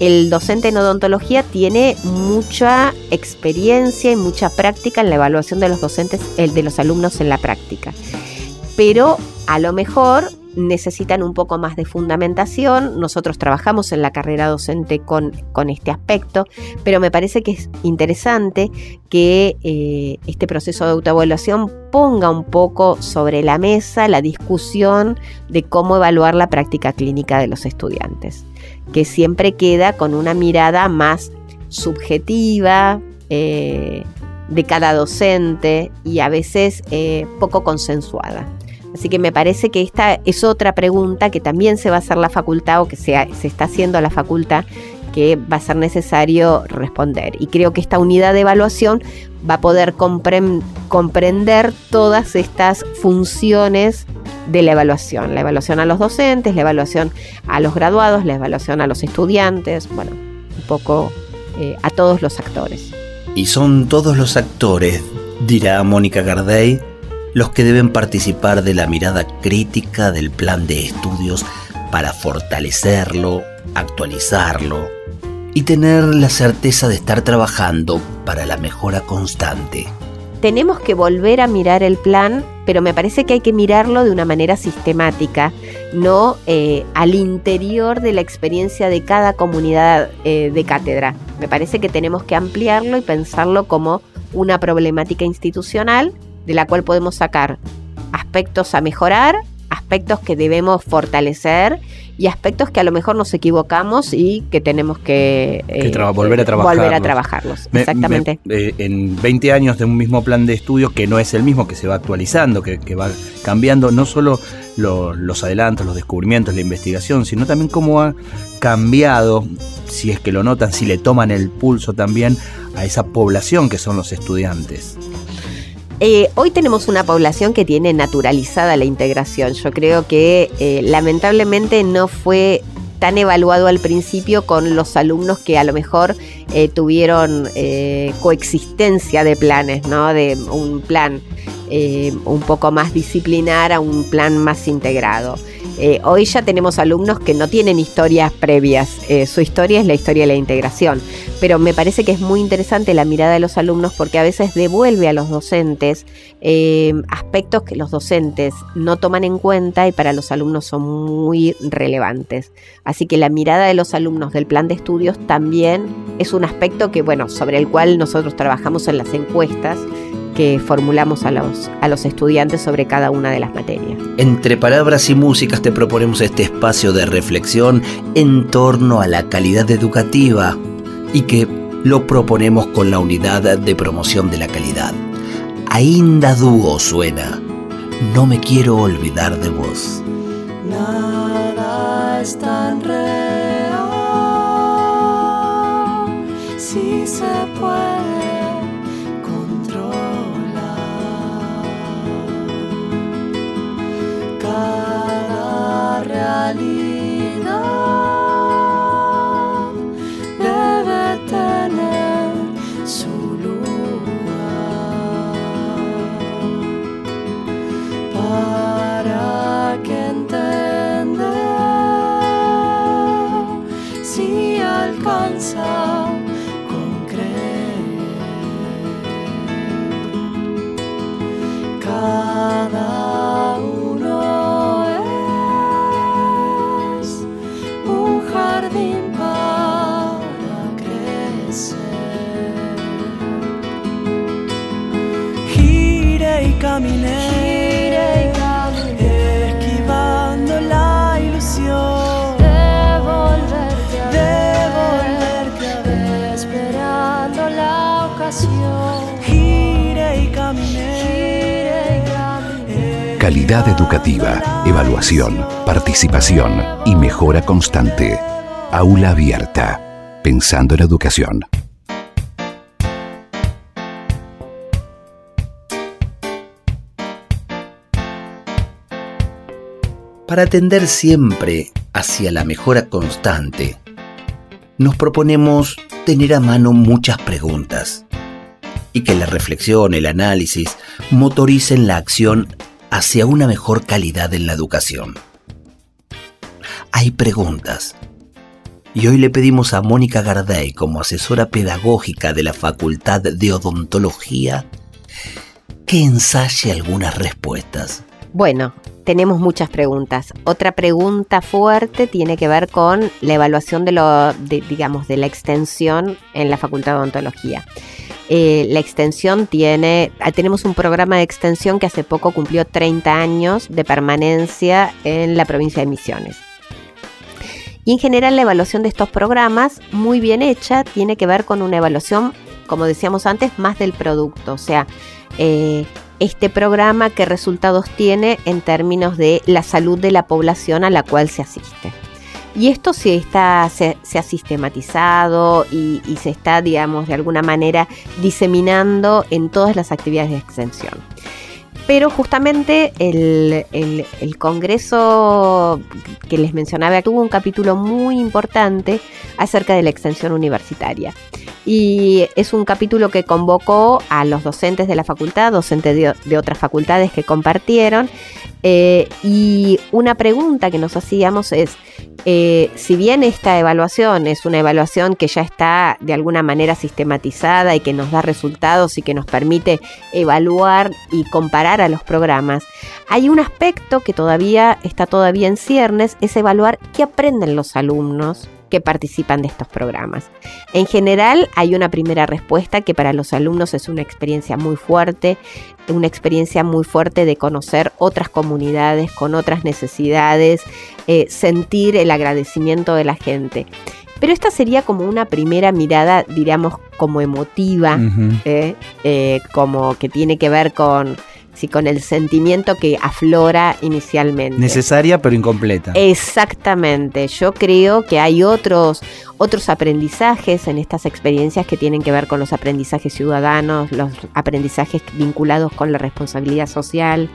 B: el docente en odontología tiene mucha experiencia y mucha práctica en la evaluación de los docentes, el de los alumnos en la práctica. Pero a lo mejor necesitan un poco más de fundamentación. Nosotros trabajamos en la carrera docente con, con este aspecto, pero me parece que es interesante que eh, este proceso de autoevaluación ponga un poco sobre la mesa la discusión de cómo evaluar la práctica clínica de los estudiantes que siempre queda con una mirada más subjetiva eh, de cada docente y a veces eh, poco consensuada. Así que me parece que esta es otra pregunta que también se va a hacer la facultad o que se, se está haciendo la facultad que va a ser necesario responder. Y creo que esta unidad de evaluación va a poder comprender todas estas funciones de la evaluación. La evaluación a los docentes, la evaluación a los graduados, la evaluación a los estudiantes, bueno, un poco eh, a todos los actores.
A: Y son todos los actores, dirá Mónica Gardey, los que deben participar de la mirada crítica del plan de estudios para fortalecerlo, actualizarlo y tener la certeza de estar trabajando para la mejora constante
B: tenemos que volver a mirar el plan, pero me parece que hay que mirarlo de una manera sistemática, no eh, al interior de la experiencia de cada comunidad eh, de cátedra. Me parece que tenemos que ampliarlo y pensarlo como una problemática institucional de la cual podemos sacar aspectos a mejorar, aspectos que debemos fortalecer y aspectos que a lo mejor nos equivocamos y que tenemos que,
D: eh, volver a trabajarlos.
B: Volver a trabajarlos. Exactamente.
D: Eh, en 20 años de un mismo plan de estudio que no es el mismo, que se va actualizando, que, va cambiando no solo los adelantos, los descubrimientos, la investigación, sino también cómo ha cambiado, si es que lo notan, si le toman el pulso también a esa población que son los estudiantes.
B: Eh, hoy tenemos una población que tiene naturalizada la integración. Yo creo que eh, lamentablemente no fue tan evaluado al principio con los alumnos que a lo mejor eh, tuvieron coexistencia de planes, ¿no? De un plan un poco más disciplinar a un plan más integrado. Eh, hoy ya tenemos alumnos que no tienen historias previas, eh, su historia es la historia de la integración, pero me parece que es muy interesante la mirada de los alumnos porque a veces devuelve a los docentes eh, aspectos que los docentes no toman en cuenta y para los alumnos son muy relevantes. Así que la mirada de los alumnos del plan de estudios también es un aspecto que, bueno, sobre el cual nosotros trabajamos en las encuestas que formulamos a los, a los estudiantes sobre cada una de las materias.
A: Entre palabras y músicas te proponemos este espacio de reflexión en torno a la calidad educativa y que lo proponemos con la unidad de promoción de la calidad. Ainda dúo suena. No me quiero olvidar de vos.
F: Nada es tan real si se puede.
C: Galilee. Educativa, evaluación, participación y mejora constante. Aula abierta. Pensando en educación.
A: Para atender siempre hacia la mejora constante, nos proponemos tener a mano muchas preguntas y que la reflexión, el análisis, motoricen la acción hacia una mejor calidad en la educación. Hay preguntas. Y hoy le pedimos a Mónica Garday, como asesora pedagógica de la Facultad de Odontología, que ensaye algunas respuestas.
B: Bueno, tenemos muchas preguntas. Otra pregunta fuerte tiene que ver con la evaluación de lo, digamos, de la extensión en la Facultad de Odontología. Eh, la extensión tiene, ah, tenemos un programa de extensión que hace poco cumplió 30 años de permanencia en la provincia de Misiones. Y en general la evaluación de estos programas, muy bien hecha, tiene que ver con una evaluación, como decíamos antes, más del producto. O sea, eh, este programa qué resultados tiene en términos de la salud de la población a la cual se asiste. Y esto se, está, se, ha sistematizado y, se está, digamos, de alguna manera diseminando en todas las actividades de extensión. Pero justamente el, el, Congreso que les mencionaba tuvo un capítulo muy importante acerca de la extensión universitaria. Y es un capítulo que convocó a los docentes de la facultad, docentes de, otras facultades que compartieron. Eh, y una pregunta que nos hacíamos es, eh, si bien esta evaluación es una evaluación que ya está de alguna manera sistematizada y que nos da resultados y que nos permite evaluar y comparar a los programas, hay un aspecto que todavía está todavía en ciernes, es evaluar qué aprenden los alumnos que participan de estos programas. En general hay una primera respuesta que para los alumnos es una experiencia muy fuerte, una experiencia muy fuerte de conocer otras comunidades con otras necesidades, eh, sentir el agradecimiento de la gente. Pero esta sería como una primera mirada, diríamos, como emotiva, ¿eh? Eh, como que tiene que ver con sí, con el sentimiento que aflora inicialmente.
D: Necesaria pero incompleta.
B: Exactamente. Yo creo que hay otros, otros aprendizajes en estas experiencias que tienen que ver con los aprendizajes ciudadanos, los aprendizajes vinculados con la responsabilidad social,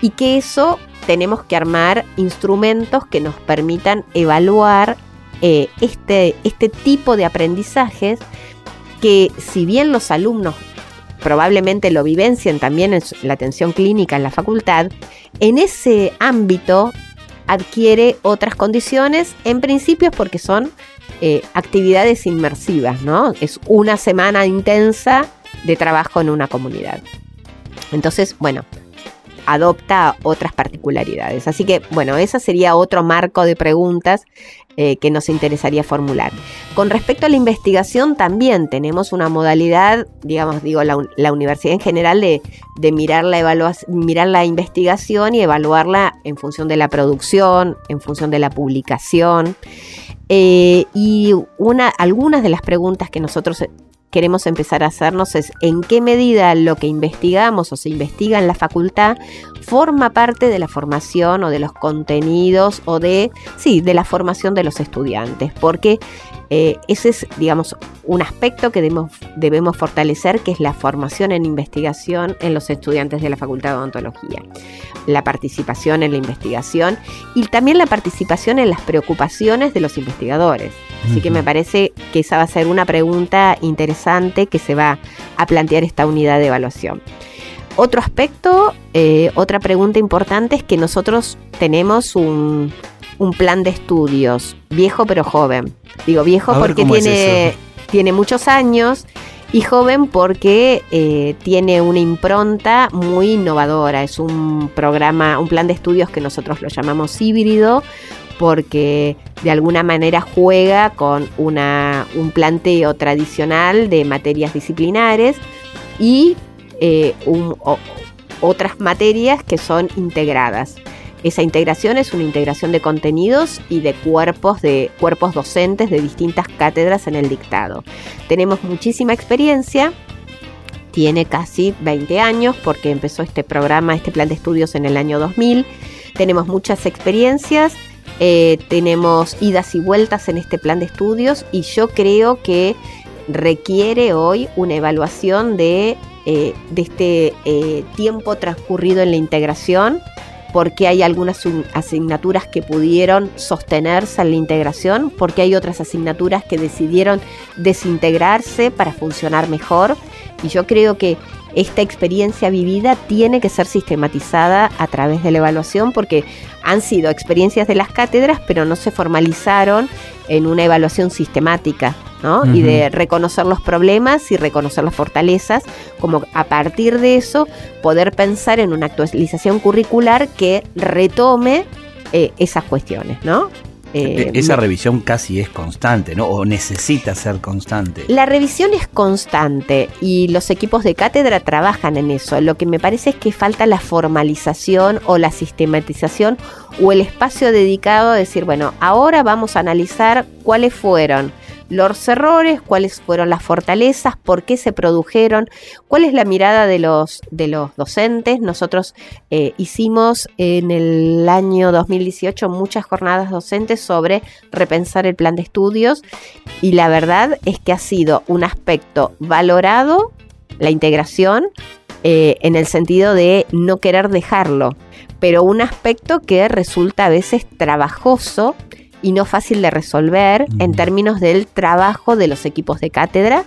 B: y que eso tenemos que armar instrumentos que nos permitan evaluar eh, este, este tipo de aprendizajes que si bien los alumnos probablemente lo vivencien también en la atención clínica en la facultad, en ese ámbito adquiere otras condiciones, en principio porque son eh, actividades inmersivas, ¿no? Es una semana intensa de trabajo en una comunidad. Entonces, bueno, adopta otras particularidades. Así que, bueno, ese sería otro marco de preguntas eh, que nos interesaría formular. Con respecto a la investigación, también tenemos una modalidad, digamos, digo, la, universidad en general de, mirar, la mirar la investigación y evaluarla en función de la producción, en función de la publicación. Eh, y una, algunas de las preguntas que nosotros queremos empezar a hacernos es en qué medida lo que investigamos o se investiga en la facultad forma parte de la formación o de los contenidos o de, sí, de la formación de los estudiantes, porque eh, ese es, digamos, un aspecto que debemos, debemos fortalecer, que es la formación en investigación en los estudiantes de la Facultad de Odontología. La participación en la investigación y también la participación en las preocupaciones de los investigadores. Así que me parece que esa va a ser una pregunta interesante que se va a plantear esta unidad de evaluación. Otro aspecto, eh, otra pregunta importante es que nosotros tenemos un, plan de estudios, viejo pero joven. Digo viejo porque tiene, tiene muchos años y joven porque eh, tiene una impronta muy innovadora. Es un programa, un plan de estudios que nosotros lo llamamos híbrido, porque de alguna manera juega con una, un planteo tradicional de materias disciplinares y eh, otras materias que son integradas. Esa integración es una integración de contenidos y de cuerpos, de cuerpos docentes de distintas cátedras en el dictado. Tenemos muchísima experiencia, tiene casi 20 años porque empezó este programa, este plan de estudios en el año 2000. Tenemos muchas experiencias eh, tenemos idas y vueltas en este plan de estudios y yo creo que requiere hoy una evaluación de, eh, este eh, tiempo transcurrido en la integración, porque hay algunas asignaturas que pudieron sostenerse en la integración, porque hay otras asignaturas que decidieron desintegrarse para funcionar mejor. Y yo creo que esta experiencia vivida tiene que ser sistematizada a través de la evaluación porque han sido experiencias de las cátedras, pero no se formalizaron en una evaluación sistemática. ¿No? Y de reconocer los problemas y reconocer las fortalezas, como a partir de eso poder pensar en una actualización curricular que retome eh, esas cuestiones, ¿no?
D: Eh, esa revisión casi es constante, ¿no? O necesita ser constante.
B: La revisión es constante y los equipos de cátedra trabajan en eso. Lo que me parece es que falta la formalización o la sistematización o el espacio dedicado a decir, bueno, ahora vamos a analizar cuáles fueron los errores, cuáles fueron las fortalezas, por qué se produjeron, cuál es la mirada de los, de los docentes. Nosotros eh, hicimos en el año 2018 muchas jornadas docentes sobre repensar el plan de estudios y la verdad es que ha sido un aspecto valorado, la integración, eh, en el sentido de no querer dejarlo, pero un aspecto que resulta a veces trabajoso y no fácil de resolver en términos del trabajo de los equipos de cátedra.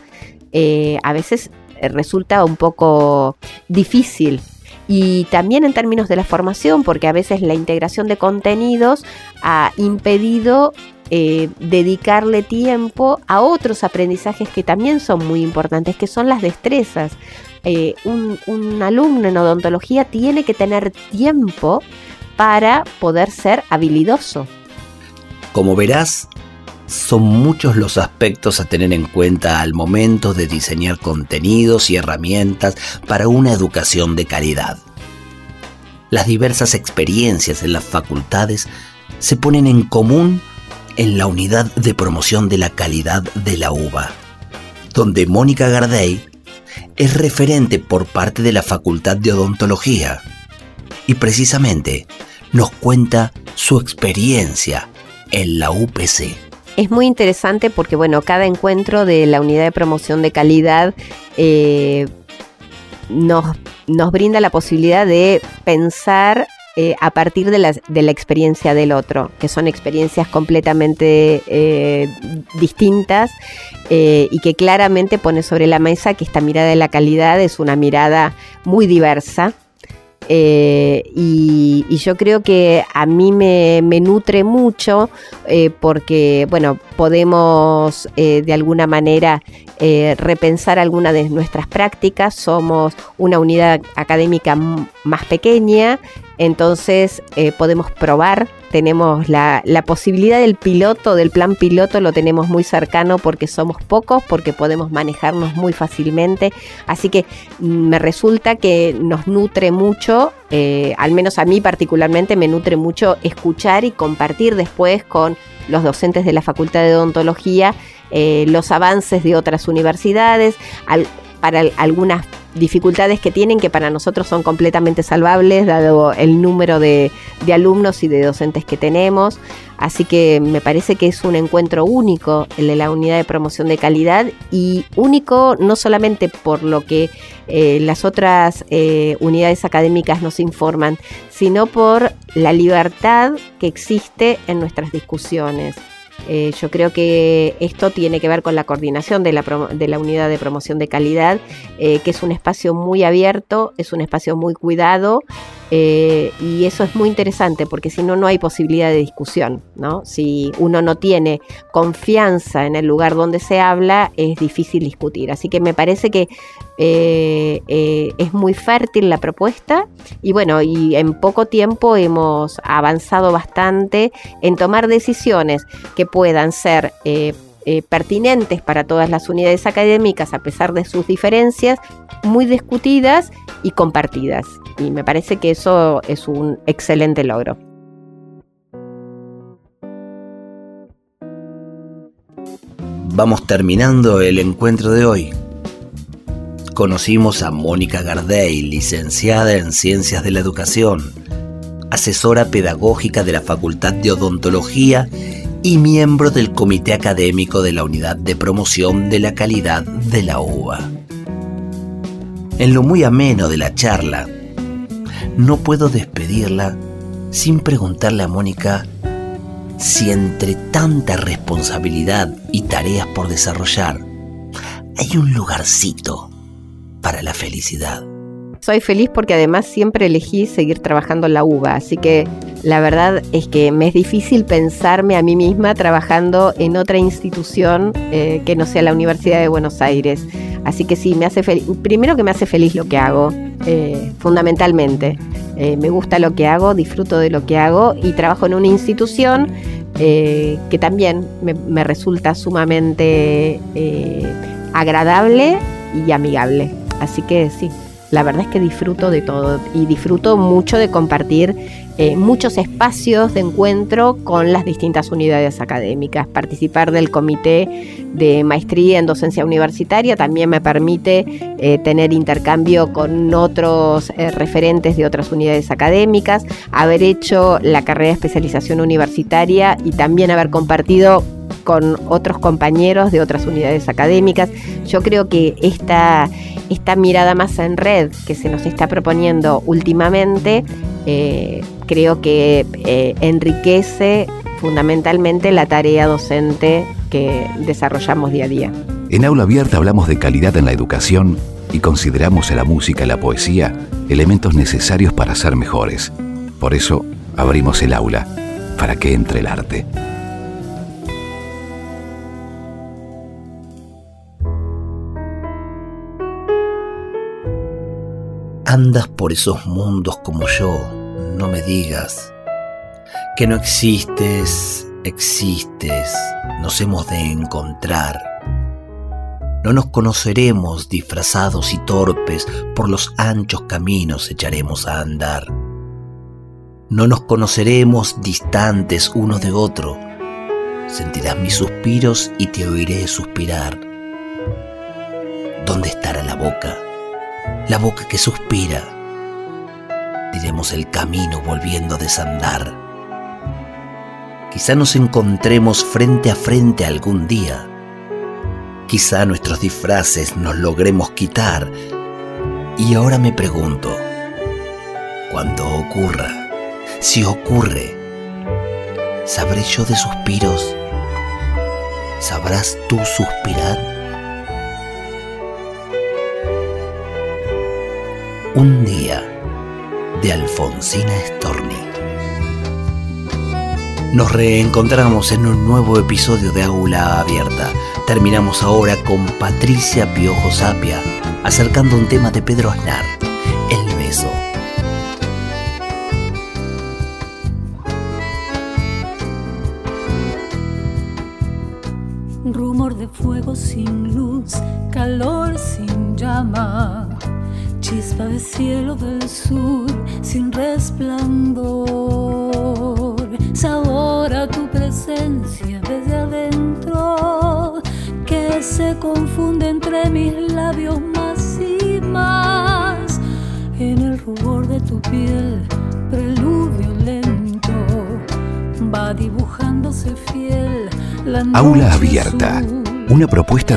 B: Eh, a veces eh, resulta un poco difícil y también en términos de la formación, porque a veces la integración de contenidos ha impedido eh, dedicarle tiempo a otros aprendizajes que también son muy importantes, que son las destrezas. un, un alumno en odontología tiene que tener tiempo para poder ser habilidoso.
A: Como verás, son muchos los aspectos a tener en cuenta al momento de diseñar contenidos y herramientas para una educación de calidad. Las diversas experiencias en las facultades se ponen en común en la unidad de promoción de la calidad de la uva, donde Mónica Gardey es referente por parte de la Facultad de Odontología y precisamente nos cuenta su experiencia en la UPC.
B: Es muy interesante porque, bueno, cada encuentro de la unidad de promoción de calidad eh, nos, nos brinda la posibilidad de pensar eh, a partir de la, de la, experiencia del otro, que son experiencias completamente eh, distintas y que claramente pone sobre la mesa que esta mirada de la calidad es una mirada muy diversa. Y, y, yo creo que a mí me, me nutre mucho porque, bueno, podemos de alguna manera repensar algunas de nuestras prácticas. Somos una unidad académica más pequeña, entonces eh, podemos probar, tenemos la, posibilidad del piloto, del plan piloto, lo tenemos muy cercano porque somos pocos, porque podemos manejarnos muy fácilmente. Así que mm, me resulta que nos nutre mucho, eh, al menos a mí particularmente me nutre mucho escuchar y compartir después con los docentes de la Facultad de Odontología eh, los avances de otras universidades, para algunas dificultades que tienen que para nosotros son completamente salvables, dado el número de, alumnos y de docentes que tenemos. Así que me parece que es un encuentro único el de la unidad de promoción de calidad y único no solamente por lo que eh, las otras eh, unidades académicas nos informan, sino por la libertad que existe en nuestras discusiones. Eh, yo creo que esto tiene que ver con la coordinación de la, de la unidad de promoción de calidad, eh, que es un espacio muy abierto, es un espacio muy cuidado eh, y eso es muy interesante porque si no, no hay posibilidad de discusión. ¿no? Si uno no tiene confianza en el lugar donde se habla, es difícil discutir. Así que me parece que eh, eh, es muy fértil la propuesta y bueno, y en poco tiempo hemos avanzado bastante en tomar decisiones que puedan ser eh, pertinentes para todas las unidades académicas a pesar de sus diferencias, muy discutidas y compartidas. Y me parece que eso es un excelente logro.
A: Vamos terminando el encuentro de hoy conocimos a Mónica Gardey, licenciada en Ciencias de la Educación, asesora pedagógica de la Facultad de Odontología y miembro del Comité Académico de la Unidad de Promoción de la Calidad de la UBA. En lo muy ameno de la charla, no puedo despedirla sin preguntarle a Mónica si entre tanta responsabilidad y tareas por desarrollar hay un lugarcito para la felicidad.
B: Soy feliz porque además siempre elegí seguir trabajando la UBA, así que la verdad es que me es difícil pensarme a mí misma trabajando en otra institución eh, que no sea la Universidad de Buenos Aires. Así que sí, me hace feliz. Primero que me hace feliz lo que hago, eh, fundamentalmente. Eh, me gusta lo que hago, disfruto de lo que hago y trabajo en una institución que también me resulta sumamente agradable y amigable. Así que sí, la verdad es que disfruto de todo y disfruto mucho de compartir eh, muchos espacios de encuentro con las distintas unidades académicas. Participar del comité de maestría en docencia universitaria también me permite eh, tener intercambio con otros eh, referentes de otras unidades académicas, haber hecho la carrera de especialización universitaria y también haber compartido con otros compañeros de otras unidades académicas. Yo creo que esta, esta mirada más en red que se nos está proponiendo últimamente, eh, creo que eh, enriquece fundamentalmente la tarea docente que desarrollamos día a día.
C: En Aula Abierta hablamos de calidad en la educación y consideramos a la música y la poesía elementos necesarios para ser mejores. Por eso abrimos el aula, para que entre el arte.
A: Andas por esos mundos como yo, no me digas que no existes, existes, nos hemos de encontrar. No nos conoceremos disfrazados y torpes, por los anchos caminos echaremos a andar. No nos conoceremos distantes uno de otro, sentirás mis suspiros y te oiré suspirar. ¿Dónde estará la boca? La boca que suspira. Diremos el camino volviendo a desandar. Quizá nos encontremos frente a frente algún día. Quizá nuestros disfraces nos logremos quitar. Y ahora me pregunto, cuando ocurra, si ocurre, ¿sabré yo de suspiros? ¿Sabrás tú suspirar? Un día de Alfonsina Storni. Nos reencontramos en un nuevo episodio de Aula Abierta. Terminamos ahora con Patricia Piojo Sapia, acercando un tema de Pedro Aznar,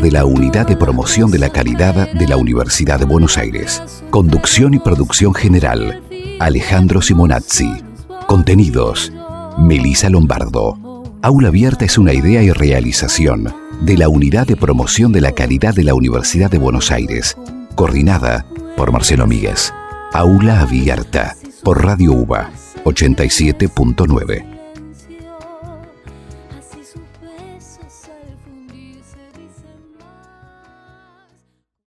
C: de la Unidad de Promoción de la Calidad de la Universidad de Buenos Aires. Conducción y producción general, Alejandro Simonazzi. Contenidos, Melisa Lombardo. Aula Abierta es una idea y realización de la Unidad de Promoción de la Calidad de la Universidad de Buenos Aires, coordinada por Marcelo Míguez. Aula Abierta, por Radio UBA 87.9.